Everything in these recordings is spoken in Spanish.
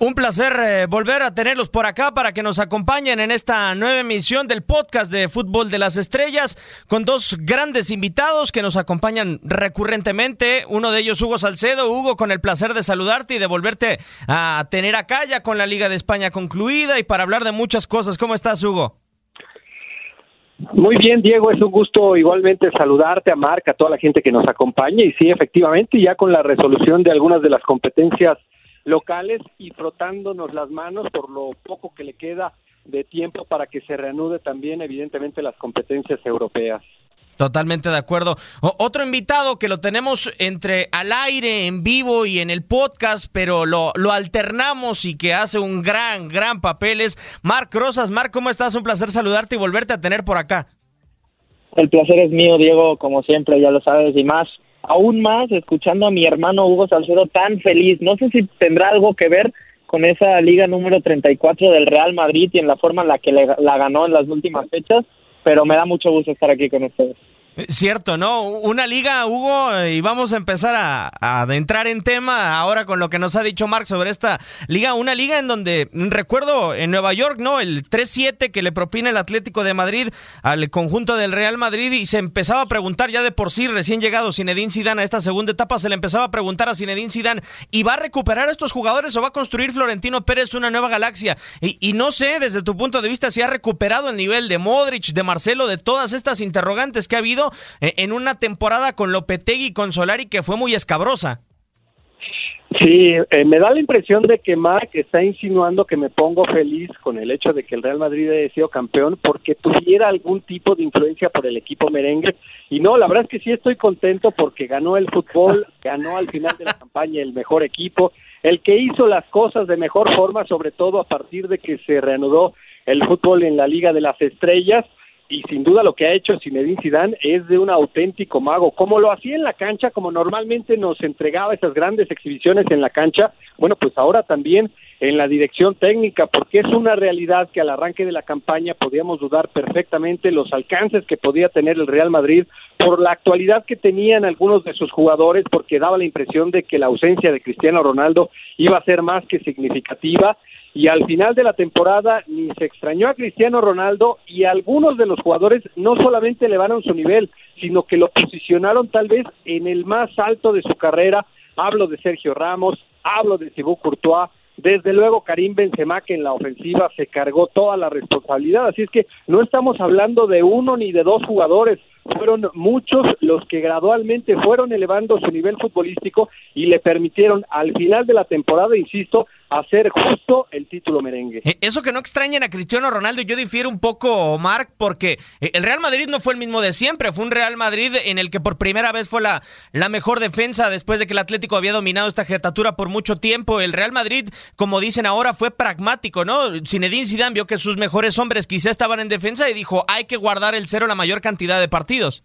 Un placer eh, volver a tenerlos por acá para que nos acompañen en esta nueva emisión del podcast de Fútbol de las Estrellas con dos grandes invitados que nos acompañan recurrentemente. Uno de ellos, Hugo Salcedo. Hugo, con el placer de saludarte y de volverte a tener acá ya con la Liga de España concluida y para hablar de muchas cosas. ¿Cómo estás, Hugo? Muy bien, Diego, es un gusto igualmente saludarte a Marca, a toda la gente que nos acompaña y sí, efectivamente, ya con la resolución de algunas de las competencias locales y frotándonos las manos por lo poco que le queda de tiempo para que se reanude también evidentemente las competencias europeas. Totalmente de acuerdo. O- otro invitado que lo tenemos entre al aire, en vivo y en el podcast, pero lo, lo alternamos y que hace un gran, gran papel es Marc Rosas. Marc, ¿cómo estás? Un placer saludarte y volverte a tener por acá. El placer es mío, Diego, como siempre, ya lo sabes, y más, aún más, escuchando a mi hermano Hugo Salcedo tan feliz. No sé si tendrá algo que ver con esa liga número 34 del Real Madrid y en la forma en la que le- la ganó en las últimas fechas, pero me da mucho gusto estar aquí con ustedes. Cierto, ¿no? Una liga, Hugo, eh, y vamos a empezar a, a adentrar en tema ahora con lo que nos ha dicho Marc sobre esta liga. Una liga en donde, recuerdo, en Nueva York, ¿no? El 3-7 que le propina el Atlético de Madrid al conjunto del Real Madrid y se empezaba a preguntar ya de por sí, recién llegado Zinedine Zidane a esta segunda etapa, se le empezaba a preguntar a Zinedine Zidane, ¿y va a recuperar a estos jugadores o va a construir Florentino Pérez una nueva galaxia? Y no sé, desde tu punto de vista, si ha recuperado el nivel de Modric, de Marcelo, de todas estas interrogantes que ha habido eh, en una temporada con Lopetegui y con Solari que fue muy escabrosa. Sí, eh, me da la impresión de que Marc está insinuando que me pongo feliz con el hecho de que el Real Madrid haya sido campeón porque tuviera algún tipo de influencia por el equipo merengue. Y no, la verdad es que sí estoy contento porque ganó el fútbol, ganó al final de la campaña el mejor equipo, el que hizo las cosas de mejor forma, sobre todo a partir de que se reanudó el fútbol en la Liga de las Estrellas y sin duda lo que ha hecho Zinedine Zidane es de un auténtico mago, como lo hacía en la cancha, como normalmente nos entregaba esas grandes exhibiciones en la cancha, bueno, pues ahora también en la dirección técnica, porque es una realidad que al arranque de la campaña podíamos dudar perfectamente los alcances que podía tener el Real Madrid por la actualidad que tenían algunos de sus jugadores, porque daba la impresión de que la ausencia de Cristiano Ronaldo iba a ser más que significativa y al final de la temporada ni se extrañó a Cristiano Ronaldo y algunos de los jugadores no solamente elevaron su nivel, sino que lo posicionaron tal vez en el más alto de su carrera. Hablo de Sergio Ramos, hablo de Thibaut Courtois, desde luego Karim Benzema que en la ofensiva se cargó toda la responsabilidad, así es que no estamos hablando de uno ni de dos jugadores, fueron muchos los que gradualmente fueron elevando su nivel futbolístico y le permitieron al final de la temporada, insisto, hacer justo el título merengue. Eh, Eso que no extrañen a Cristiano Ronaldo, yo difiero un poco, Marc, porque eh, el Real Madrid no fue el mismo de siempre, fue un Real Madrid en el que por primera vez fue la, la mejor defensa después de que el Atlético había dominado esta jetatura por mucho tiempo. El Real Madrid, como dicen ahora, fue pragmático, ¿no? Zinedine Zidane vio que sus mejores hombres quizá estaban en defensa y dijo, hay que guardar el cero la mayor cantidad de partidos.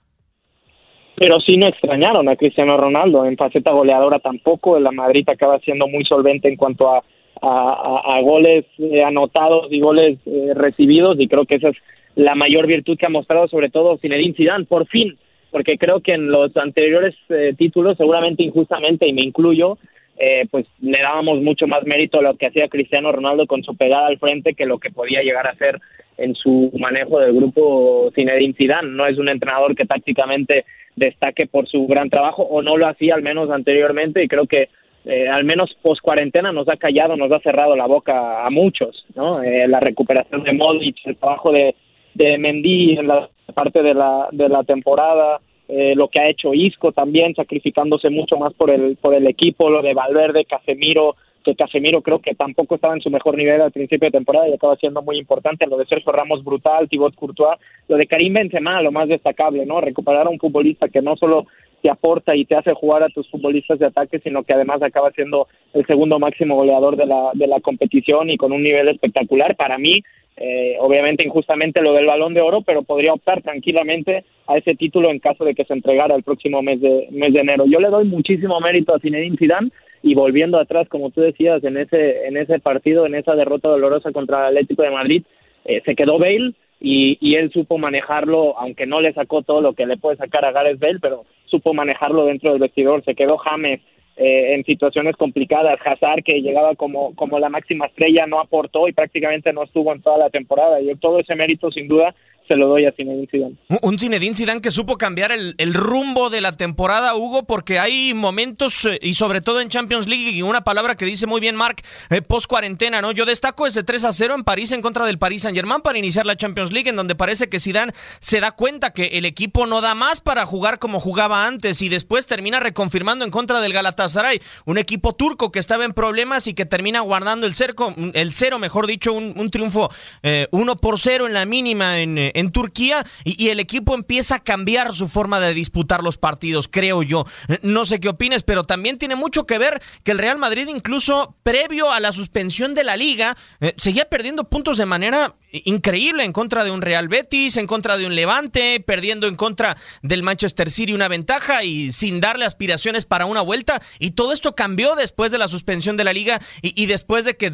Pero sí no extrañaron a Cristiano Ronaldo, en faceta goleadora tampoco, la Madrid acaba siendo muy solvente en cuanto a, a, a- a goles eh, anotados y goles eh, recibidos y creo que esa es la mayor virtud que ha mostrado sobre todo Zinedine Zidane, por fin, porque creo que en los anteriores eh, títulos, seguramente injustamente, y me incluyo, eh, pues le dábamos mucho más mérito a lo que hacía Cristiano Ronaldo con su pegada al frente que lo que podía llegar a hacer en su manejo del grupo Zinedine Zidane. No es un entrenador que tácticamente destaque por su gran trabajo o no lo hacía al menos anteriormente y creo que eh, al menos post cuarentena nos ha callado, nos ha cerrado la boca a muchos, ¿no? Eh, la recuperación de Modric, el trabajo de, de Mendy en la parte de la, de la temporada, eh, lo que ha hecho Isco también, sacrificándose mucho más por el, por el equipo, lo de Valverde, Casemiro, que Casemiro creo que tampoco estaba en su mejor nivel al principio de temporada y acaba siendo muy importante, lo de Sergio Ramos brutal, Thibaut Courtois, lo de Karim Benzema, lo más destacable, ¿no? Recuperar a un futbolista que no solo te aporta y te hace jugar a tus futbolistas de ataque, sino que además acaba siendo el segundo máximo goleador de la, de la competición y con un nivel espectacular. Para mí, eh, obviamente injustamente lo del balón de oro, pero podría optar tranquilamente a ese título en caso de que se entregara el próximo mes de, mes de enero. Yo le doy muchísimo mérito a Zinedine Zidane y volviendo atrás, como tú decías, en ese, en ese partido, en esa derrota dolorosa contra el Atlético de Madrid, eh, se quedó Bale y, y, él supo manejarlo, aunque no le sacó todo lo que le puede sacar a Gareth Bale, pero supo manejarlo dentro del vestidor. Se quedó James eh, en situaciones complicadas. Hazard, que llegaba como, como la máxima estrella, no aportó y prácticamente no estuvo en toda la temporada. Y todo ese mérito, sin duda, se lo doy a Zinedine Zidane. Un Zinedine Zidane que supo cambiar el, rumbo de la temporada, Hugo, porque hay momentos, eh, y sobre todo en Champions League, y una palabra que dice muy bien Mark, eh, post cuarentena, ¿no? Yo destaco ese 3 a 0 en París en contra del Paris Saint Germain para iniciar la Champions League, en donde parece que Zidane se da cuenta que el equipo no da más para jugar como jugaba antes, y después termina reconfirmando en contra del Galatasaray, un equipo turco que estaba en problemas y que termina guardando el, cerco, el cero, mejor dicho, un, un triunfo eh, 1 por 0 en la mínima en en Turquía y, el equipo empieza a cambiar su forma de disputar los partidos, creo yo. No sé qué opines, pero también tiene mucho que ver que el Real Madrid, incluso previo a la suspensión de la liga, eh, seguía perdiendo puntos de manera increíble en contra de un Real Betis, en contra de un Levante, perdiendo en contra del Manchester City una ventaja y sin darle aspiraciones para una vuelta. Y todo esto cambió después de la suspensión de la liga y, después de que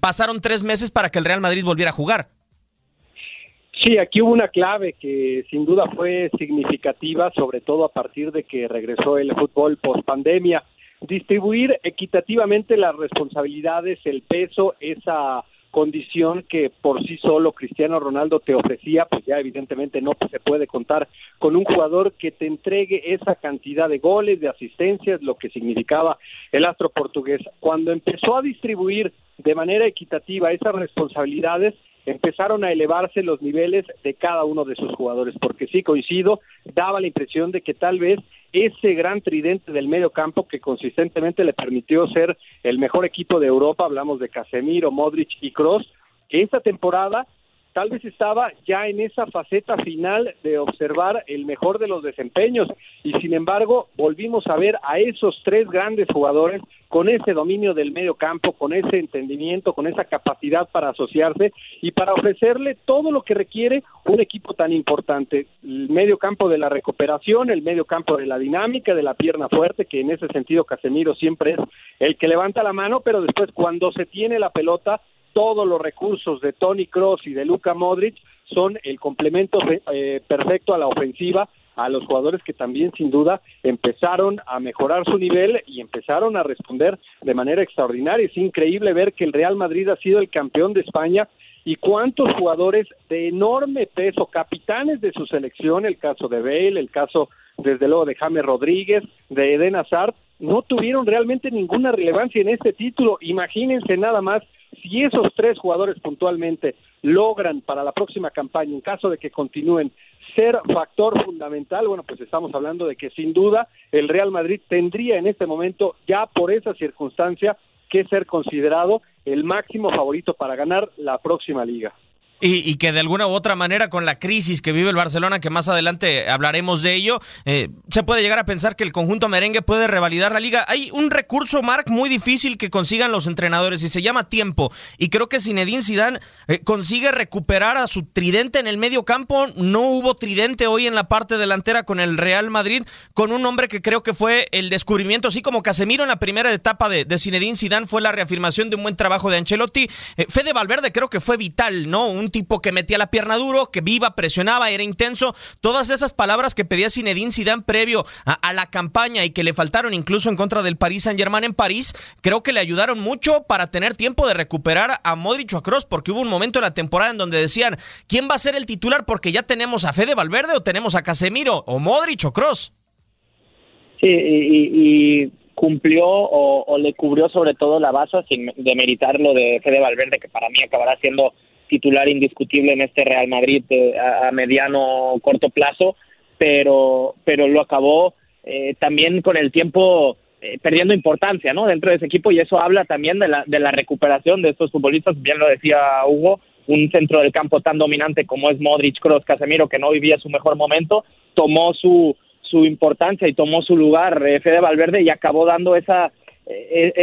pasaron tres meses para que el Real Madrid volviera a jugar. Sí, aquí hubo una clave que sin duda fue significativa, sobre todo a partir de que regresó el fútbol post pandemia. Distribuir equitativamente las responsabilidades, el peso, esa condición que por sí solo Cristiano Ronaldo te ofrecía, pues ya evidentemente no se puede contar con un jugador que te entregue esa cantidad de goles, de asistencias, lo que significaba el astro portugués. Cuando empezó a distribuir de manera equitativa esas responsabilidades, empezaron a elevarse los niveles de cada uno de sus jugadores, porque sí coincido, daba la impresión de que tal vez ese gran tridente del medio campo que consistentemente le permitió ser el mejor equipo de Europa, hablamos de Casemiro, Modric y Kroos, que esta temporada tal vez estaba ya en esa faceta final de observar el mejor de los desempeños. Y sin embargo volvimos a ver a esos tres grandes jugadores con ese dominio del medio campo, con ese entendimiento, con esa capacidad para asociarse y para ofrecerle todo lo que requiere un equipo tan importante, el medio campo de la recuperación, el medio campo de la dinámica, de la pierna fuerte, que en ese sentido Casemiro siempre es el que levanta la mano, pero después cuando se tiene la pelota todos los recursos de Tony Cross y de Luka Modric son el complemento eh, perfecto a la ofensiva a los jugadores que también sin duda empezaron a mejorar su nivel y empezaron a responder de manera extraordinaria. Es increíble ver que el Real Madrid ha sido el campeón de España y cuántos jugadores de enorme peso, capitanes de su selección, el caso de Bale, el caso desde luego de James Rodríguez, de Eden Hazard, no tuvieron realmente ninguna relevancia en este título. Imagínense nada más si esos tres jugadores puntualmente logran para la próxima campaña, en caso de que continúen, ser factor fundamental, bueno, pues estamos hablando de que sin duda el Real Madrid tendría en este momento, ya por esa circunstancia, que ser considerado el máximo favorito para ganar la próxima liga. Y, y, que de alguna u otra manera con la crisis que vive el Barcelona, que más adelante hablaremos de ello, eh, se puede llegar a pensar que el conjunto merengue puede revalidar la liga. Hay un recurso, Marc, muy difícil que consigan los entrenadores y se llama tiempo. Y creo que Zinedine Zidane eh, consigue recuperar a su tridente en el medio campo. No hubo tridente hoy en la parte delantera con el Real Madrid, con un hombre que creo que fue el descubrimiento, así como Casemiro en la primera etapa de, de Zinedine Zidane fue la reafirmación de un buen trabajo de Ancelotti. Eh, Fede Valverde creo que fue vital, ¿no? Un tipo que metía la pierna duro, que viva, presionaba, era intenso. Todas esas palabras que pedía Zinedine Zidane previo a, la campaña y que le faltaron incluso en contra del Paris Saint-Germain en París, creo que le ayudaron mucho para tener tiempo de recuperar a Modric o a Kroos, porque hubo un momento en la temporada en donde decían, ¿quién va a ser el titular? Porque ya tenemos a Fede Valverde o tenemos a Casemiro o Modric o Kroos. Sí, y, y cumplió o, o, le cubrió sobre todo la base sin demeritar lo de Fede Valverde, que para mí acabará siendo titular indiscutible en este Real Madrid eh, a, a, mediano corto plazo, pero, pero lo acabó eh, también con el tiempo eh, perdiendo importancia ¿no? dentro de ese equipo y eso habla también de la, de la recuperación de estos futbolistas, bien lo decía Hugo, un centro del campo tan dominante como es Modric, Kroos, Casemiro, que no vivía su mejor momento, tomó su, su importancia y tomó su lugar eh, Fede Valverde y acabó dando esa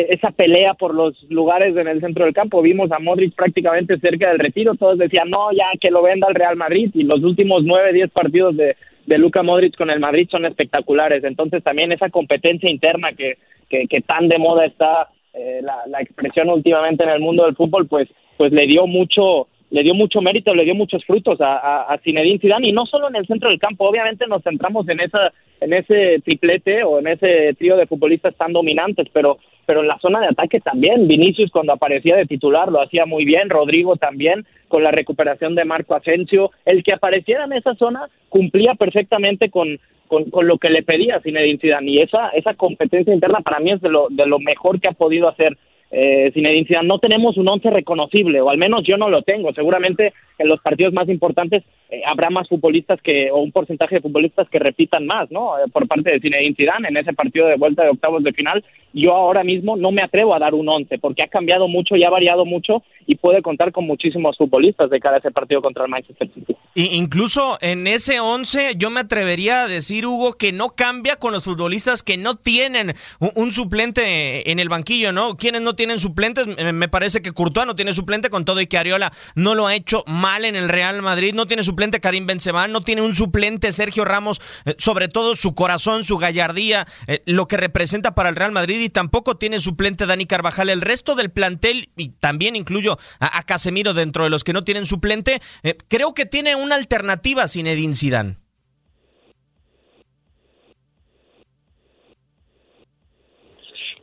esa pelea por los lugares en el centro del campo. Vimos a Modric prácticamente cerca del retiro, todos decían, no, ya que lo venda el Real Madrid y los últimos nueve, diez partidos de, de Luca Modric con el Madrid son espectaculares. Entonces también esa competencia interna que, que, tan de moda está eh, la, la expresión últimamente en el mundo del fútbol, pues, pues le dio mucho le dio mucho mérito, le dio muchos frutos a, a, a Zinedine Zidane y no solo en el centro del campo, obviamente nos centramos en esa en ese triplete o en ese trío de futbolistas tan dominantes, pero pero en la zona de ataque también. Vinicius cuando aparecía de titular lo hacía muy bien, Rodrigo también con la recuperación de Marco Asensio, el que apareciera en esa zona cumplía perfectamente con, con, lo que le pedía Zinedine Zidane y esa esa competencia interna para mí es de lo de lo mejor que ha podido hacer eh, Zinedine Zidane. No tenemos un once reconocible, o al menos yo no lo tengo. Seguramente en los partidos más importantes eh, habrá más futbolistas que, o un porcentaje de futbolistas que repitan más, ¿no? Eh, por parte de Zinedine Zidane en ese partido de vuelta de octavos de final. Yo ahora mismo no me atrevo a dar un once, porque ha cambiado mucho y ha variado mucho y puede contar con muchísimos futbolistas de cara a ese partido contra el Manchester City. incluso en ese once yo me atrevería a decir, Hugo, que no cambia con los futbolistas que no tienen un, suplente en el banquillo, ¿no? Quienes no tienen suplentes, me parece que Courtois no tiene suplente con todo y que Ariola no lo ha hecho mal en el Real Madrid, no tiene suplente Karim Benzema, no tiene un suplente Sergio Ramos, eh, sobre todo su corazón, su gallardía, eh, lo que representa para el Real Madrid y tampoco tiene suplente Dani Carvajal. El resto del plantel, y también incluyo a, Casemiro dentro de los que no tienen suplente, eh, creo que tiene una alternativa sin Edin Zidane.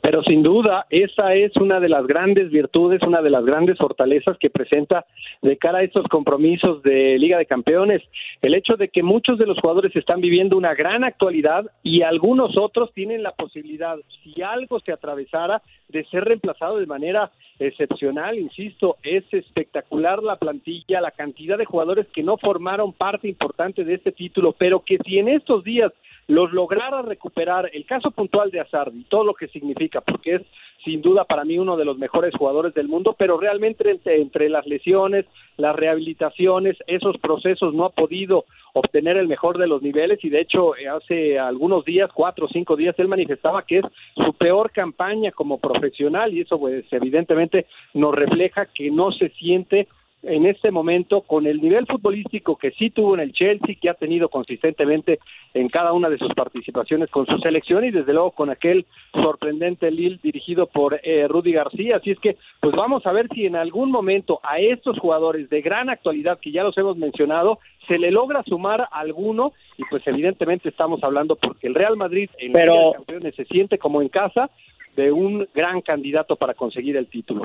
Pero sin duda, esa es una de las grandes virtudes, una de las grandes fortalezas que presenta de cara a estos compromisos de Liga de Campeones. El hecho de que muchos de los jugadores están viviendo una gran actualidad y algunos otros tienen la posibilidad, si algo se atravesara, de ser reemplazado de manera excepcional, insisto, es espectacular la plantilla, la cantidad de jugadores que no formaron parte importante de este título, pero que si en estos días los lograra recuperar, el caso puntual de Azar y todo lo que significa, porque es sin duda para mí uno de los mejores jugadores del mundo, pero realmente entre, entre, las lesiones, las rehabilitaciones, esos procesos no ha podido obtener el mejor de los niveles. Y de hecho eh, hace algunos días, cuatro o cinco días, él manifestaba que es su peor campaña como profesional y eso pues evidentemente nos refleja que no se siente en este momento con el nivel futbolístico que sí tuvo en el Chelsea, que ha tenido consistentemente en cada una de sus participaciones con su selección y desde luego con aquel sorprendente Lille dirigido por eh, Rudy García. Así es que, pues vamos a ver si en algún momento a estos jugadores de gran actualidad que ya los hemos mencionado, se le logra sumar alguno y pues evidentemente estamos hablando porque el Real Madrid en Pero... la Liga de Campeones se siente como en casa de un gran candidato para conseguir el título.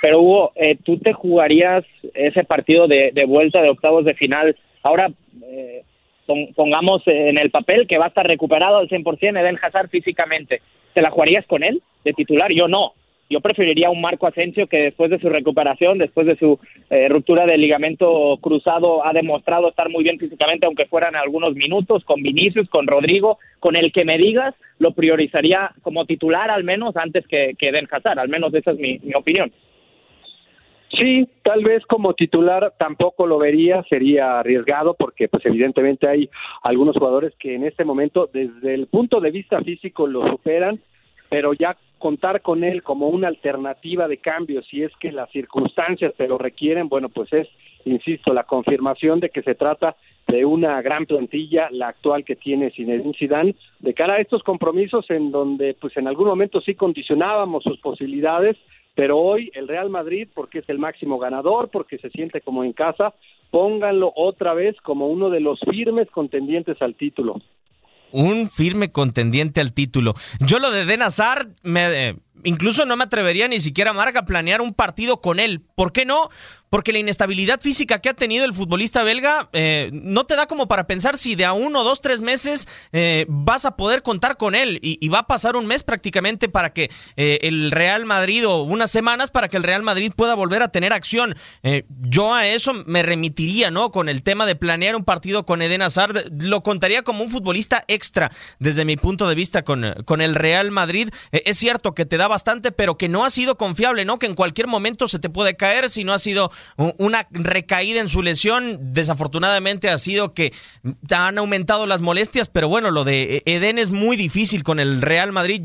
Pero Hugo, eh, ¿tú te jugarías ese partido de, vuelta de octavos de final? Ahora, eh, pongamos en el papel que va a estar recuperado al 100% Eden Hazard físicamente. ¿Te la jugarías con él de titular? Yo no. Yo preferiría un Marco Asensio que después de su recuperación, después de su eh, ruptura del ligamento cruzado, ha demostrado estar muy bien físicamente, aunque fueran algunos minutos, con Vinicius, con Rodrigo, con el que me digas, lo priorizaría como titular al menos antes que, que Eden. Al menos esa es mi opinión. Sí, tal vez como titular tampoco lo vería, sería arriesgado porque pues evidentemente hay algunos jugadores que en este momento desde el punto de vista físico lo superan, pero ya contar con él como una alternativa de cambio si es que las circunstancias te lo requieren, bueno, pues es, insisto, la confirmación de que se trata de una gran plantilla, la actual que tiene Zinedine Zidane, de cara a estos compromisos en donde pues en algún momento sí condicionábamos sus posibilidades, pero hoy el Real Madrid, porque es el máximo ganador, porque se siente como en casa, pónganlo otra vez como uno de los firmes contendientes al título. Un firme contendiente al título. Yo lo de Denazar, me, eh, incluso no me atrevería ni siquiera, Marga, a planear un partido con él. ¿Por qué no? Porque la inestabilidad física que ha tenido el futbolista belga eh, no te da como para pensar si de a uno, dos, tres meses eh, vas a poder contar con él y, va a pasar un mes prácticamente para que eh, el Real Madrid o unas semanas para que el Real Madrid pueda volver a tener acción. yo a eso me remitiría, ¿no? Con el tema de planear un partido con Eden Hazard, lo contaría como un futbolista extra desde mi punto de vista con, con el Real Madrid. es cierto que te da bastante, pero que no ha sido confiable, ¿no? Que en cualquier momento se te puede caer si no ha sido una recaída en su lesión. Desafortunadamente ha sido que han aumentado las molestias, pero bueno, lo de Eden es muy difícil con el Real Madrid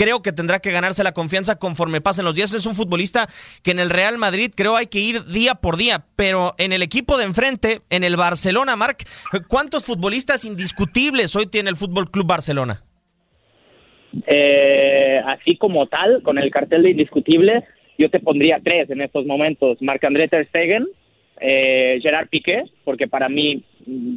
creo que tendrá que ganarse la confianza conforme pasen los días. Es un futbolista que en el Real Madrid creo hay que ir día por día, pero en el equipo de enfrente, en el Barcelona, Marc, ¿cuántos futbolistas indiscutibles hoy tiene el Fútbol Club Barcelona? Eh, así como tal, con el cartel de indiscutible, yo te pondría tres en estos momentos: Marc-André Ter Stegen, eh, Gerard Piqué, porque para mí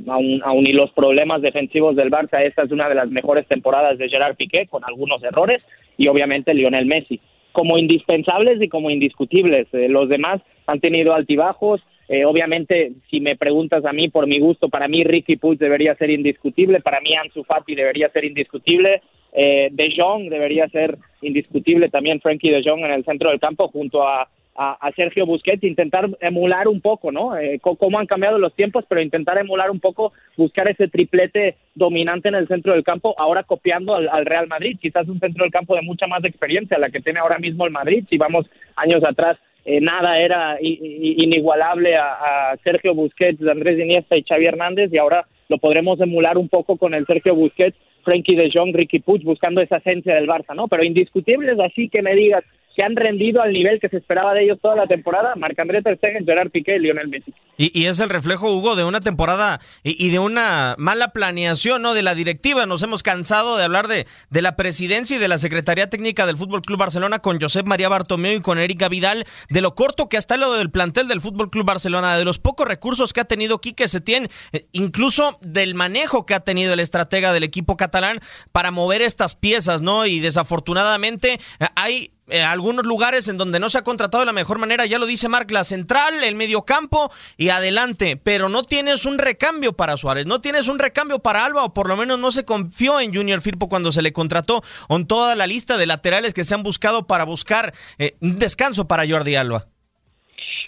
aún, aún y los problemas defensivos del Barça, esta es una de las mejores temporadas de Gerard Piqué, con algunos errores, y obviamente Lionel Messi. Como indispensables y como indiscutibles. Eh, los demás han tenido altibajos. Eh, obviamente, si me preguntas a mí, por mi gusto, para mí Ricky Puig debería ser indiscutible, para mí Ansu Fati debería ser indiscutible, eh, De Jong debería ser indiscutible también, Frankie De Jong en el centro del campo junto a a, Sergio Busquets, intentar emular un poco, ¿no? Eh, cómo han cambiado los tiempos, pero intentar emular un poco, buscar ese triplete dominante en el centro del campo, ahora copiando al, Real Madrid, quizás un centro del campo de mucha más experiencia, la que tiene ahora mismo el Madrid, si vamos años atrás. Eh, nada era inigualable a, a, Sergio Busquets, Andrés Iniesta y Xavi Hernández y ahora lo podremos emular un poco con el Sergio Busquets, Frankie de Jong, Ricky Puig buscando esa esencia del Barça, ¿no? Pero indiscutibles así que me digas, que han rendido al nivel que se esperaba de ellos toda la temporada, Marc-André Ter Stegen, Gerard Piqué Lionel Messi. Y, es el reflejo, Hugo, de una temporada y, de una mala planeación ¿no? de la directiva. Nos hemos cansado de hablar de, de la presidencia y de la Secretaría Técnica del Fútbol Club Barcelona con Josep María Bartomeu y con Erika Vidal, de lo corto que hasta lo del plantel del Fútbol Club Barcelona, de los pocos recursos que ha tenido Quique Setién, eh, incluso del manejo que ha tenido el estratega del equipo catalán para mover estas piezas, ¿no? Y desafortunadamente eh, hay en algunos lugares en donde no se ha contratado de la mejor manera, ya lo dice Marc, la central, el mediocampo y adelante, pero no tienes un recambio para Suárez, no tienes un recambio para Alba, o por lo menos no se confió en Junior Firpo cuando se le contrató con toda la lista de laterales que se han buscado para buscar eh, un descanso para Jordi Alba.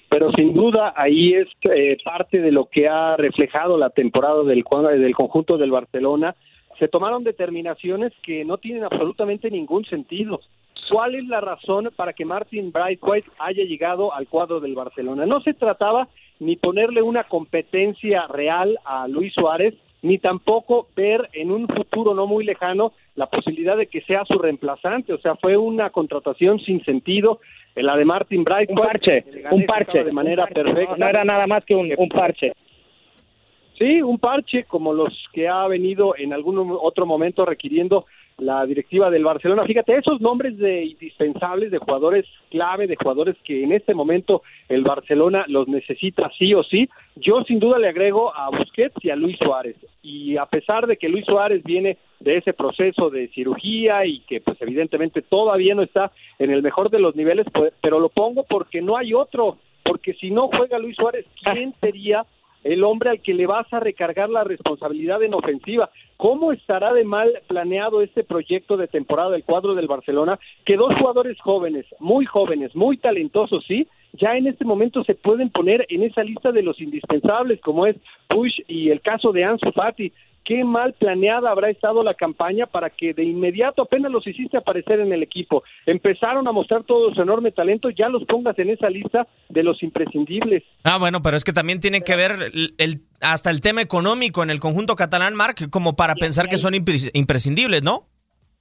Pero sin duda ahí es eh, parte de lo que ha reflejado la temporada del, del conjunto del Barcelona. Se tomaron determinaciones que no tienen absolutamente ningún sentido ¿Cuál es la razón para que Martin White haya llegado al cuadro del Barcelona? No se trataba ni ponerle una competencia real a Luis Suárez, ni tampoco ver en un futuro no muy lejano la posibilidad de que sea su reemplazante. O sea, fue una contratación sin sentido. La de Martin Bright. Un parche, un parche. De manera perfecta. No, era nada más que un, un parche. Sí, un parche como los que ha venido en algún otro momento requiriendo la directiva del Barcelona. Fíjate, esos nombres de indispensables, de jugadores clave, de jugadores que en este momento el Barcelona los necesita sí o sí, yo sin duda le agrego a Busquets y a Luis Suárez. Y a pesar de que Luis Suárez viene de ese proceso de cirugía y que pues evidentemente todavía no está en el mejor de los niveles, pues, pero lo pongo porque no hay otro, porque si no juega Luis Suárez, ¿quién sería el hombre al que le vas a recargar la responsabilidad en ofensiva. ¿Cómo estará de mal planeado este proyecto de temporada del cuadro del Barcelona? Que dos jugadores jóvenes, muy jóvenes, muy talentosos, sí, ya en este momento se pueden poner en esa lista de los indispensables, como es Push y el caso de Ansu Fati qué mal planeada habrá estado la campaña para que de inmediato apenas los hiciste aparecer en el equipo, empezaron a mostrar todo su enorme talento, ya los pongas en esa lista de los imprescindibles. Ah, bueno, pero es que también tiene que ver el, hasta el tema económico en el conjunto catalán, Marc, como para pensar que son imprescindibles, ¿no?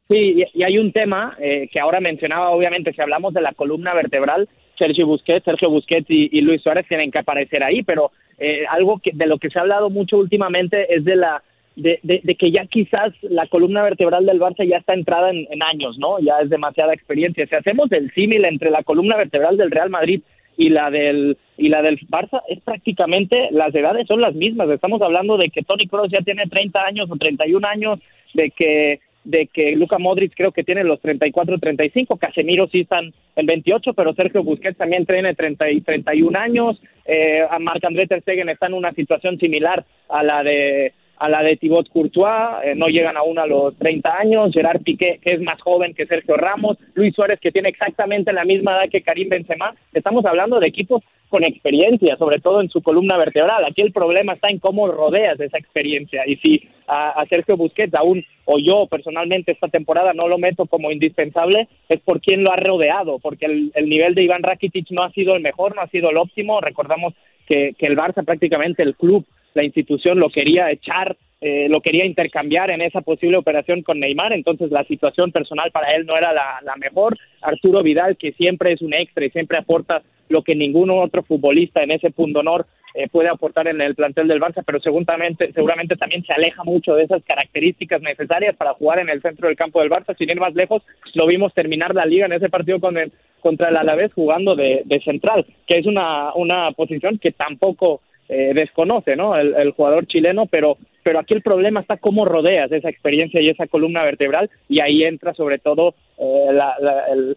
Sí, y, hay un tema eh, que ahora mencionaba, obviamente, si hablamos de la columna vertebral, Sergio Busquets, Sergio Busquets y, Luis Suárez tienen que aparecer ahí, pero eh, algo que, de lo que se ha hablado mucho últimamente es de la de, de, que ya quizás la columna vertebral del Barça ya está entrada en, años, ¿no? Ya es demasiada experiencia. Si hacemos el símil entre la columna vertebral del Real Madrid y la del y la del Barça es prácticamente las edades son las mismas. Estamos hablando de que Tony Kroos ya tiene 30 años o 31 años, de que de que Luka Modric creo que tiene los 34, 35, Casemiro sí están en 28, pero Sergio Busquets también tiene 30 y 31 años, eh, a Marc André Ter Stegen está en una situación similar a la de a la de Thibaut Courtois, eh, no llegan aún a los 30 años, Gerard Piqué, que es más joven que Sergio Ramos, Luis Suárez, que tiene exactamente la misma edad que Karim Benzema. Estamos hablando de equipos con experiencia, sobre todo en su columna vertebral. Aquí el problema está en cómo rodeas esa experiencia. Y si a, Sergio Busquets aún, o yo personalmente esta temporada no lo meto como indispensable, es por quién lo ha rodeado, porque el, el nivel de Iván Rakitic no ha sido el mejor, no ha sido el óptimo. Recordamos que, que el Barça prácticamente el club la institución lo quería echar, eh, lo quería intercambiar en esa posible operación con Neymar, entonces la situación personal para él no era la, mejor. Arturo Vidal, que siempre es un extra y siempre aporta lo que ningún otro futbolista en ese punto honor eh, puede aportar en el plantel del Barça, pero seguramente, seguramente también se aleja mucho de esas características necesarias para jugar en el centro del campo del Barça. Sin ir más lejos, lo vimos terminar la liga en ese partido con el, contra el Alavés jugando de, de central, que es una, una posición que tampoco eh, desconoce, ¿no? El, jugador chileno, pero, pero aquí el problema está cómo rodeas esa experiencia y esa columna vertebral y ahí entra sobre todo eh, el,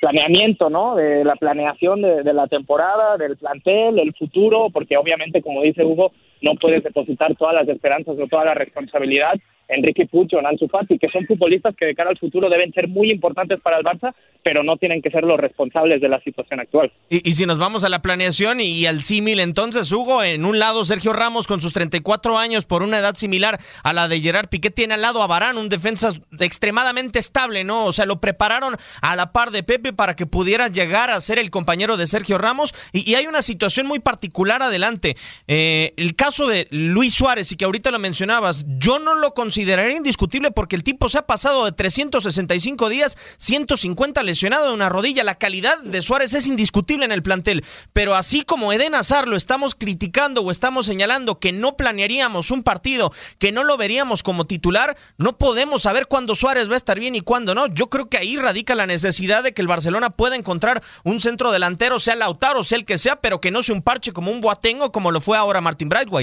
planeamiento, ¿no? De la planeación de, de, la temporada, del plantel, el futuro, porque obviamente, como dice Hugo, no puedes depositar todas las esperanzas o toda la responsabilidad Enrique Pucho, Nancy Fati, que son futbolistas que de cara al futuro deben ser muy importantes para el Barça, pero no tienen que ser los responsables de la situación actual. Y, si nos vamos a la planeación y al símil, entonces, Hugo, en un lado Sergio Ramos con sus 34 años por una edad similar a la de Gerard Piqué, tiene al lado a Barán, un defensa extremadamente estable, ¿no? O sea, lo prepararon a la par de Pepe para que pudiera llegar a ser el compañero de Sergio Ramos. Y, hay una situación muy particular adelante. Eh, el caso de Luis Suárez, y que ahorita lo mencionabas, yo no lo consideraría indiscutible porque el tipo se ha pasado de 365 días, 150 lesionado en una rodilla. La calidad de Suárez es indiscutible en el plantel, pero así como Eden Hazard lo estamos criticando o estamos señalando que no planearíamos un partido, que no lo veríamos como titular, no podemos saber cuándo Suárez va a estar bien y cuándo no. Yo creo que ahí radica la necesidad de que el Barcelona pueda encontrar un centro delantero, sea Lautaro, sea el que sea, pero que no sea un parche como un Boatengo como lo fue ahora Martin Brightwhite.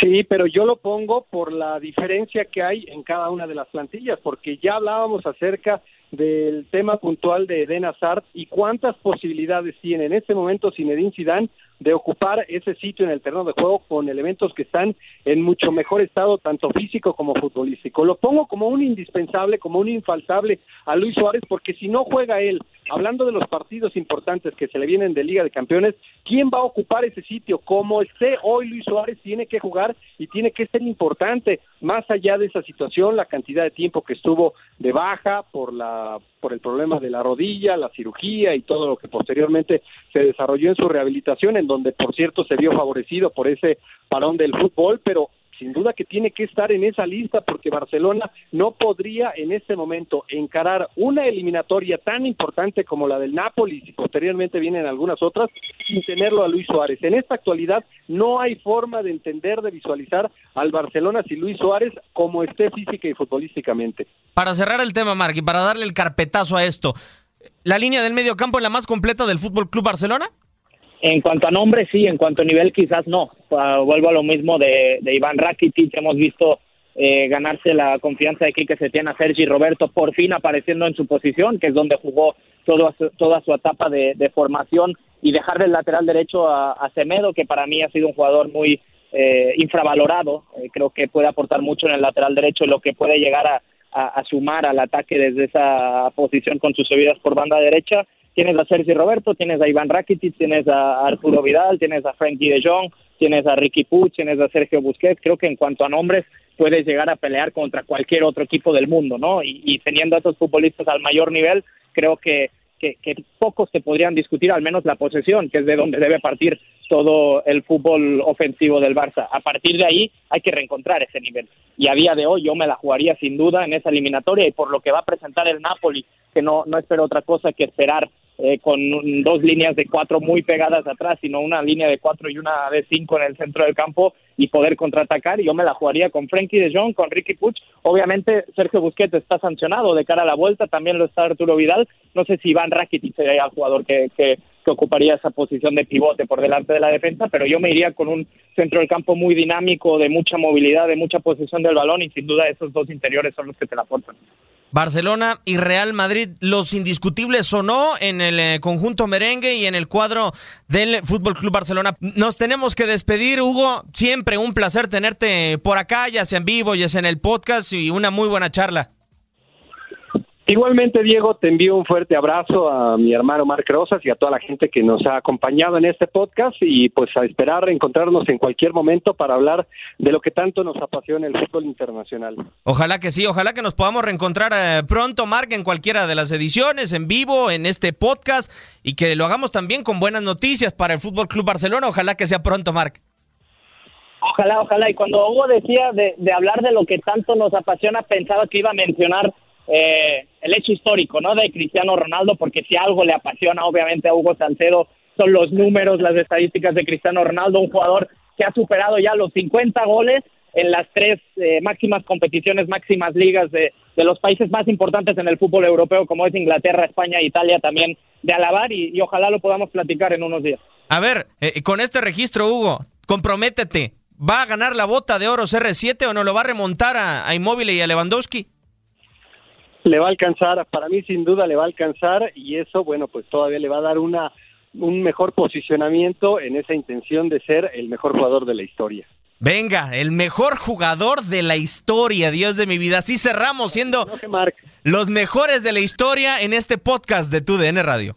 Sí, pero yo lo pongo por la diferencia que hay en cada una de las plantillas, porque ya hablábamos acerca del tema puntual de Eden Hazard y cuántas posibilidades tiene en este momento Zinedine Zidane de ocupar ese sitio en el terreno de juego con elementos que están en mucho mejor estado, tanto físico como futbolístico. Lo pongo como un indispensable, como un infaltable a Luis Suárez, porque si no juega él, hablando de los partidos importantes que se le vienen de Liga de Campeones, ¿quién va a ocupar ese sitio? Como esté hoy Luis Suárez, tiene que jugar y tiene que ser importante, más allá de esa situación, la cantidad de tiempo que estuvo de baja por la por el problema de la rodilla, la cirugía y todo lo que posteriormente se desarrolló en su rehabilitación, en donde por cierto se vio favorecido por ese parón del fútbol, pero sin duda que tiene que estar en esa lista porque Barcelona no podría en este momento encarar una eliminatoria tan importante como la del Nápoles y posteriormente vienen algunas otras sin tenerlo a Luis Suárez. En esta actualidad no hay forma de entender, de visualizar al Barcelona sin Luis Suárez como esté física y futbolísticamente. Para cerrar el tema, Mark, y para darle el carpetazo a esto, ¿la línea del medio campo es la más completa del Fútbol Club Barcelona? En cuanto a nombre, sí, en cuanto a nivel, quizás no. Uh, vuelvo a lo mismo de, de Iván Rakitic. Hemos visto eh, ganarse la confianza de Quique Setién a Sergi Roberto, por fin apareciendo en su posición, que es donde jugó toda su etapa de, formación, y dejar del lateral derecho a, a, Semedo, que para mí ha sido un jugador muy eh, infravalorado. Eh, creo que puede aportar mucho en el lateral derecho, lo que puede llegar a, a, sumar al ataque desde esa posición con sus subidas por banda derecha tienes a Sergio Roberto, tienes a Iván Rakitic, tienes a Arturo Vidal, tienes a Frankie de Jong, tienes a Ricky Puig, tienes a Sergio Busquets. Creo que en cuanto a nombres puedes llegar a pelear contra cualquier otro equipo del mundo, ¿no? Y, y teniendo a esos futbolistas al mayor nivel, creo que que, pocos se podrían discutir, al menos la posesión, que es de donde debe partir todo el fútbol ofensivo del Barça. A partir de ahí hay que reencontrar ese nivel. Y a día de hoy yo me la jugaría sin duda en esa eliminatoria y por lo que va a presentar el Napoli, que no, no espero otra cosa que esperar eh, con dos líneas de cuatro muy pegadas atrás, sino una línea de cuatro y una de cinco en el centro del campo y poder contraatacar. Yo me la jugaría con Frankie de Jong, con Ricky Puch. Obviamente Sergio Busquets está sancionado de cara a la vuelta, también lo está Arturo Vidal. No sé si Iván Rakitic sería el jugador que, que ocuparía esa posición de pivote por delante de la defensa, pero yo me iría con un centro del campo muy dinámico, de mucha movilidad, de mucha posesión del balón y sin duda esos dos interiores son los que te la aportan. Barcelona y Real Madrid, los indiscutibles o no en el eh, conjunto merengue y en el cuadro del Fútbol Club Barcelona. Nos tenemos que despedir, Hugo. Siempre un placer tenerte por acá, ya sea en vivo, ya sea en el podcast y una muy buena charla. Igualmente, Diego, te envío un fuerte abrazo a mi hermano Marc Rosas y a toda la gente que nos ha acompañado en este podcast y pues a esperar encontrarnos en cualquier momento para hablar de lo que tanto nos apasiona el fútbol internacional. Ojalá que sí, ojalá que nos podamos reencontrar eh, pronto, Marc, en cualquiera de las ediciones, en vivo, en este podcast y que lo hagamos también con buenas noticias para el Fútbol Club Barcelona. Ojalá que sea pronto, Marc. Ojalá, ojalá. Y cuando Hugo decía de, de hablar de lo que tanto nos apasiona, pensaba que iba a mencionar eh, el hecho histórico, ¿no? De Cristiano Ronaldo, porque si algo le apasiona, obviamente, a Hugo Salcedo, son los números, las estadísticas de Cristiano Ronaldo, un jugador que ha superado ya los 50 goles en las tres eh, máximas competiciones, máximas ligas de, de, los países más importantes en el fútbol europeo, como es Inglaterra, España e Italia, también de alabar y, ojalá lo podamos platicar en unos días. A ver, eh, con este registro, Hugo, comprométete. ¿Va a ganar la bota de oro CR7 o no lo va a remontar a, a Immobile y a Lewandowski? Le va a alcanzar, para mí sin duda le va a alcanzar y eso, bueno, pues todavía le va a dar una un mejor posicionamiento en esa intención de ser el mejor jugador de la historia. Venga, el mejor jugador de la historia, Dios de mi vida. Así cerramos siendo los mejores de la historia en este podcast de TUDN Radio.